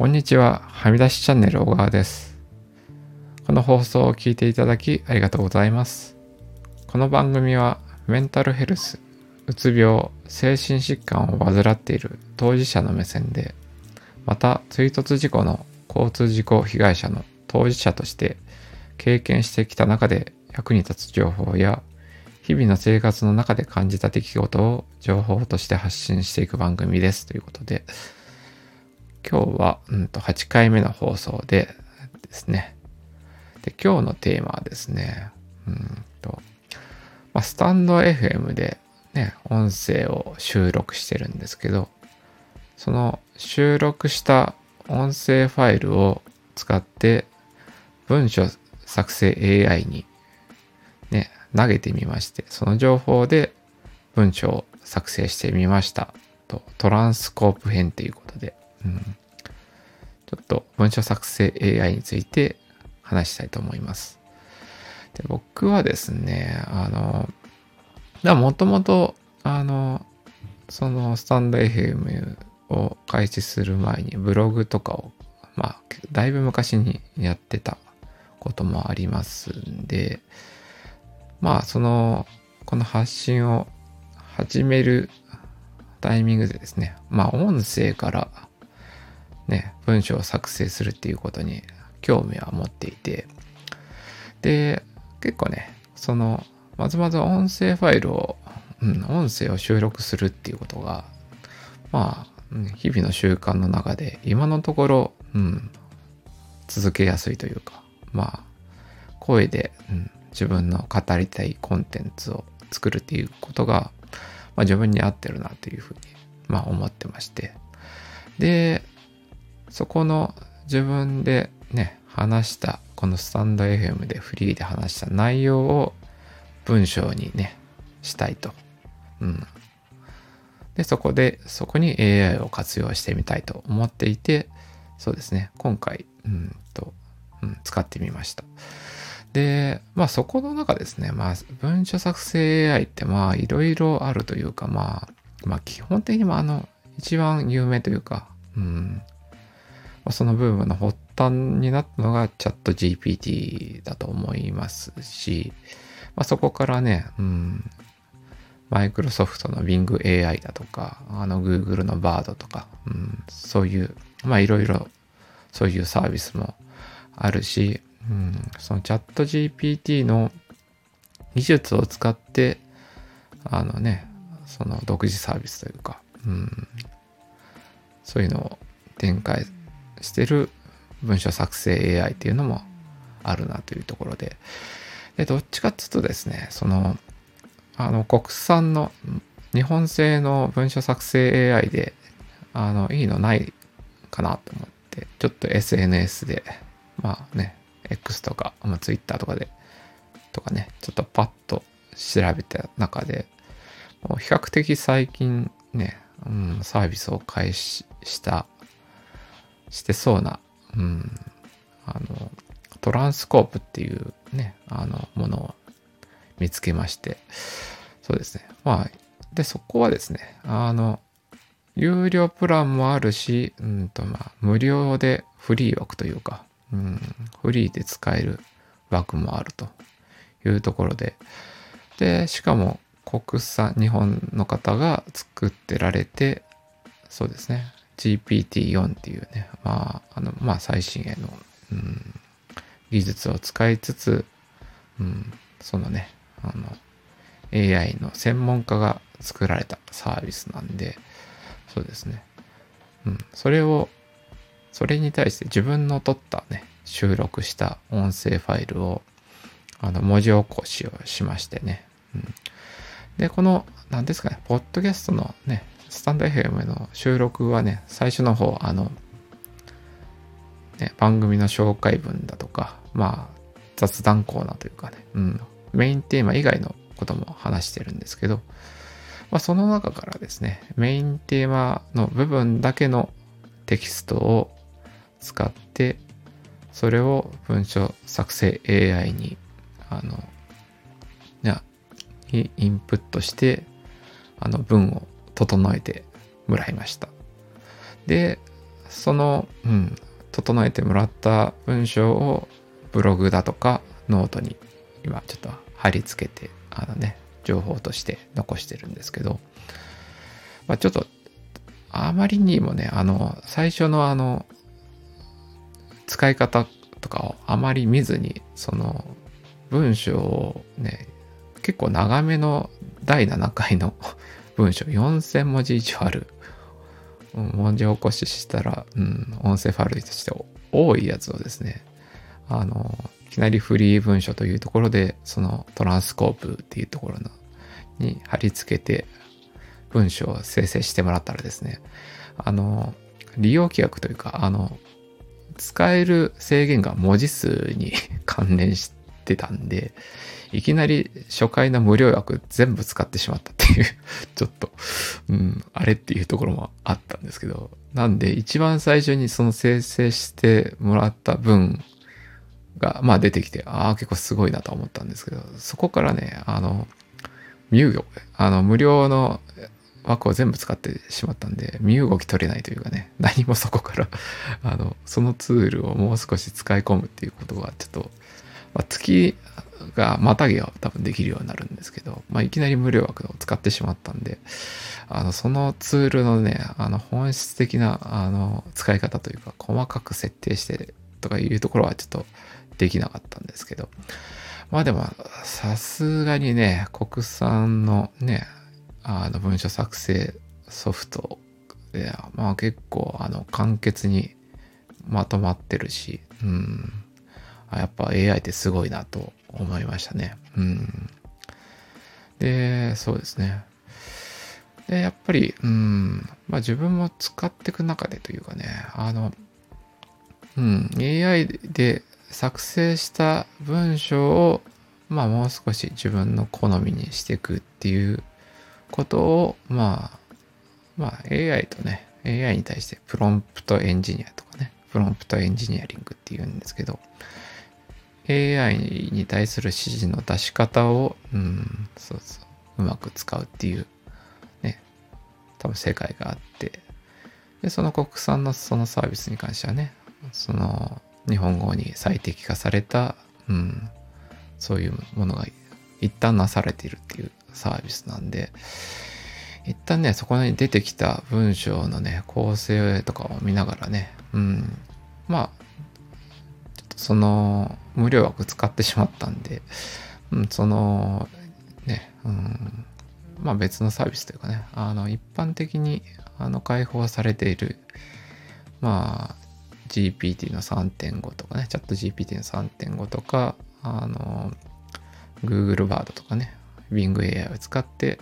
こんにちは。はみ出しチャンネル小川です。この放送を聞いていただきありがとうございます。この番組はメンタルヘルス、うつ病、精神疾患を患っている当事者の目線で、また追突事故の交通事故被害者の当事者として経験してきた中で役に立つ情報や日々の生活の中で感じた出来事を情報として発信していく番組ですということで、今日は、うん、と8回目の放送でですね。で、今日のテーマはですね、うんと、まあ、スタンド FM でね、音声を収録してるんですけど、その収録した音声ファイルを使って文章作成 AI にね、投げてみまして、その情報で文章を作成してみましたと、トランスコープ編ということで、うん、ちょっと文章作成 AI について話したいと思います。で僕はですね、あの、もともと、あの、そのスタンド FM を開始する前にブログとかを、まあ、だいぶ昔にやってたこともありますんで、まあ、その、この発信を始めるタイミングでですね、まあ、音声からね、文章を作成するっていうことに興味は持っていて、で、結構ね、その、まずまず音声ファイルを、うん、音声を収録するっていうことが、まあ、日々の習慣の中で、今のところ、うん、続けやすいというか、まあ、声で、うん、自分の語りたいコンテンツを作るっていうことが、まあ、自分に合ってるなというふうに、まあ、思ってまして。で、そこの自分でね、話した、このスタンド FM でフリーで話した内容を文章にね、したいと。うん。で、そこで、そこに AI を活用してみたいと思っていて、そうですね、今回、うんと、うん、使ってみました。で、まあそこの中ですね、まあ文書作成 AI ってまあいろいろあるというか、まあ、まあ基本的にもあの、一番有名というか、うん、その部分の発端になったのがチャット GPT だと思いますし、まあ、そこからね、うん、マイクロソフトの Bing AI だとか、あの Google の Bard とか、うん、そういう、まあいろいろそういうサービスもあるし、うん、そのチャット GPT の技術を使って、あのね、その独自サービスというか、うん、そういうのを展開してる文書作成 AI っていうのもあるなというところで、でどっちかっていうとですね、その、あの、国産の日本製の文書作成 AI で、あの、いいのないかなと思って、ちょっと SNS で、まあね、X とか、まあ、Twitter とかで、とかね、ちょっとパッと調べた中で、もう比較的最近ね、うん、サービスを開始した、してそうな、うん、あの、トランスコープっていうね、あの、ものを見つけまして、そうですね。まあ、で、そこはですね、あの、有料プランもあるし、うんと、まあ、無料でフリー枠というか、うん、フリーで使える枠もあるというところで、で、しかも国産、日本の方が作ってられて、そうですね、GPT-4 っていうね、まあ、あの、まあ、最新鋭の、うん、技術を使いつつ、うん、そのね、あの、AI の専門家が作られたサービスなんで、そうですね。うん、それを、それに対して自分の撮ったね、収録した音声ファイルを、あの、文字起こしをしましてね。うん、で、この、何ですかね、ポッドキャストのね、スタンド FM の収録はね、最初の方、あの、ね、番組の紹介文だとか、まあ、雑談コーナーというかね、うん、メインテーマ以外のことも話してるんですけど、まあ、その中からですね、メインテーマの部分だけのテキストを使って、それを文章作成 AI に、あの、インプットして、あの文を整えてもらいました。で、その、うん、整えてもらった文章をブログだとかノートに今ちょっと貼り付けて、あのね、情報として残してるんですけど、まあ、ちょっと、あまりにもね、あの、最初のあの、使い方とかをあまり見ずに、その、文章をね、結構長めの第7回の文章、4000文字以上ある。文字起こししたら、うん、音声ファイルとして多いやつをですね、あの、いきなりフリー文書というところで、そのトランスコープっていうところのに貼り付けて文章を生成してもらったらですね、あの、利用規約というか、あの、使える制限が文字数に関連しててたんで、いきなり初回の無料枠全部使ってしまったっていう ちょっと、うん、あれっていうところもあったんですけど、なんで一番最初にその生成してもらった分が、まあ出てきて、ああ、結構すごいなと思ったんですけど、そこからね、あの、身動き、あの、無料の枠を全部使ってしまったんで、身動き取れないというかね、何もそこからあの、そのツールをもう少し使い込むっていうことが、ちょっと、まあ、月がまたぎは多分できるようになるんですけど、まあ、いきなり無料枠を使ってしまったんで、あの、そのツールのね、あの、本質的な、あの、使い方というか、細かく設定してとかいうところはちょっとできなかったんですけど、まあでも、さすがにね、国産のね、あの文書作成ソフトで、まあ結構、あの、簡潔にまとまってるし、うん。やっぱ AI ってすごいなと思いましたね。うん。で、そうですね。で、やっぱり、うん、まあ自分も使っていく中でというかね、あの、うん、AI で作成した文章を、まあもう少し自分の好みにしていくっていうことを、まあ、まあ AI とね、AI に対してプロンプトエンジニアとかね、プロンプトエンジニアリングっていうんですけど、AI に対する指示の出し方を、うん、そうそう、うまく使うっていう、ね、多分世界があって、で、その国産のそのサービスに関してはね、その日本語に最適化された、うん、そういうものが一旦なされているっていうサービスなんで、一旦ね、そこに出てきた文章のね、構成とかを見ながらね、うん、まあ、その無料枠使ってしまったんで、うん、そのね、うん、まあ別のサービスというかね、あの一般的にあの開放されている、まあ GPT の3.5とかね、チャット GPT の3.5とか、あの Google バードとかね、Bing AI を使って、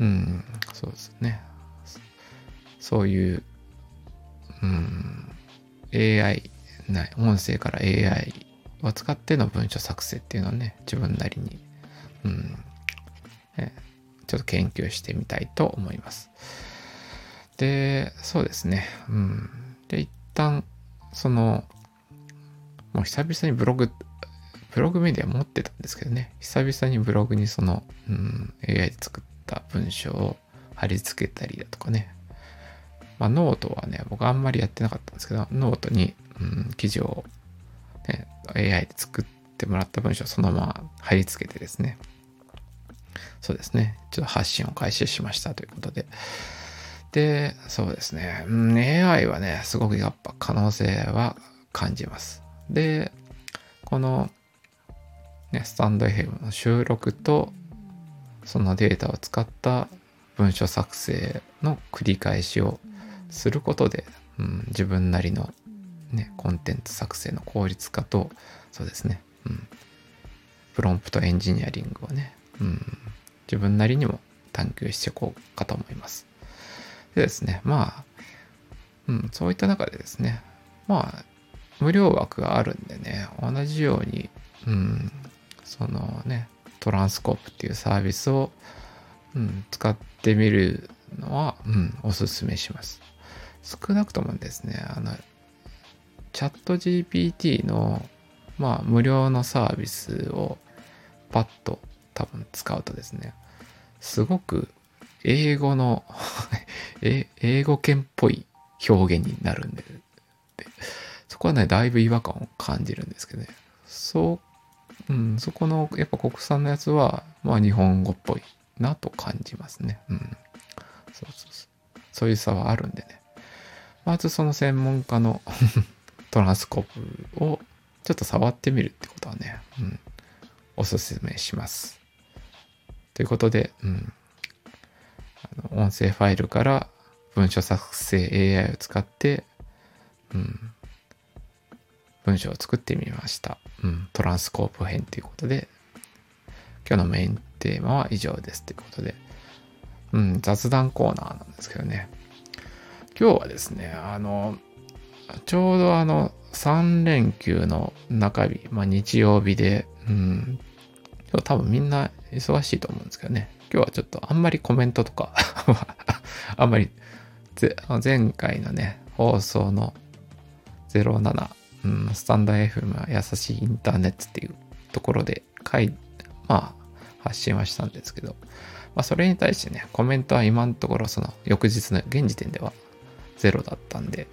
うん、そうですね。そういう、うん、AI ない。音声から AI を使っての文書作成っていうのをね自分なりに、うん。えちょっと研究してみたいと思います。でそうですね。うん。で一旦そのもう久々にブログブログメディア持ってたんですけどね。久々にブログにその、うん、AI で作った文章を貼り付けたりだとかね。まあ、ノートはね、僕あんまりやってなかったんですけど、ノートにうん、記事を、ね、AI で作ってもらった文章をそのまま貼り付けてですね、そうですね、ちょっと発信を開始しましたということで、で、そうですね、うん、AI はね、すごくやっぱ可能性は感じます。で、この、ね、スタンド FM の収録と、そのデータを使った文書作成の繰り返しをすることで、うん、自分なりのね、コンテンツ作成の効率化と、そうですね、うん、プロンプトエンジニアリングをね、うん、自分なりにも探求していこうかと思います。でですね、まあ、うん、そういった中でですね、まあ、無料枠があるんでね、同じように、うん、そのね、トランスコープっていうサービスを、うん、使ってみるのは、うん、おすすめします。少なくともですね、あの、チャット GPT の、まあ、無料のサービスをパッと多分使うとですね、すごく英語の 英語圏っぽい表現になるんで、そこはね、だいぶ違和感を感じるんですけどね。そう、うん、そこの、やっぱ国産のやつは、まあ日本語っぽいなと感じますね。うん。そうそうそう。そういう差はあるんでね。まずその専門家の トランスコープをちょっと触ってみるってことはね、うん、おすすめします。ということで、うん、あの音声ファイルから文書作成 AI を使って、うん、文章を作ってみました。うん、トランスコープ編ということで、今日のメインテーマは以上ですということで、うん、雑談コーナーなんですけどね。今日はですね、あの、ちょうどあの、3連休の中日、まあ日曜日で、うん、今日多分みんな忙しいと思うんですけどね。今日はちょっとあんまりコメントとか あんまり、前回のね、放送の07、うん、スタンダー FM は優しいインターネットっていうところで書い、まあ、発信はしたんですけど、まあ、それに対してね、コメントは今のところその翌日の現時点ではゼロだったんで、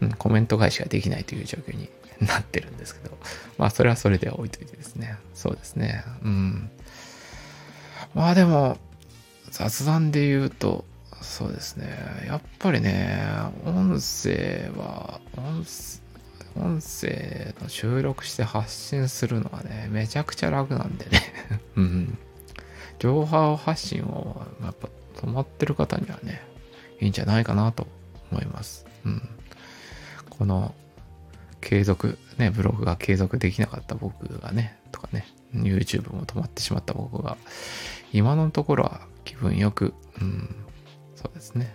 うん、コメント返しができないという状況になってるんですけど、まあそれはそれでは置いといてですね。そうですね。うん。まあでも、雑談で言うと、そうですね。やっぱりね、音声は、音音声の収録して発信するのはね、めちゃくちゃ楽なんでね。うん。情報発信をやっぱ止まってる方にはね、いいんじゃないかなと思います。うん。この継続、ね、ブログが継続できなかった僕がね、とかね、YouTube も止まってしまった僕が、今のところは気分よく、うん、そうですね、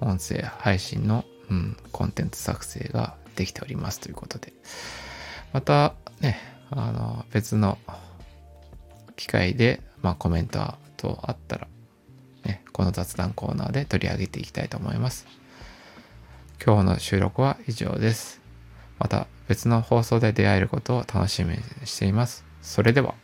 音声配信の、うん、コンテンツ作成ができておりますということで、またね、あの、別の機会で、まあ、コメントとあったら、ね、この雑談コーナーで取り上げていきたいと思います。今日の収録は以上です。また別の放送で出会えることを楽しみにしています。それでは。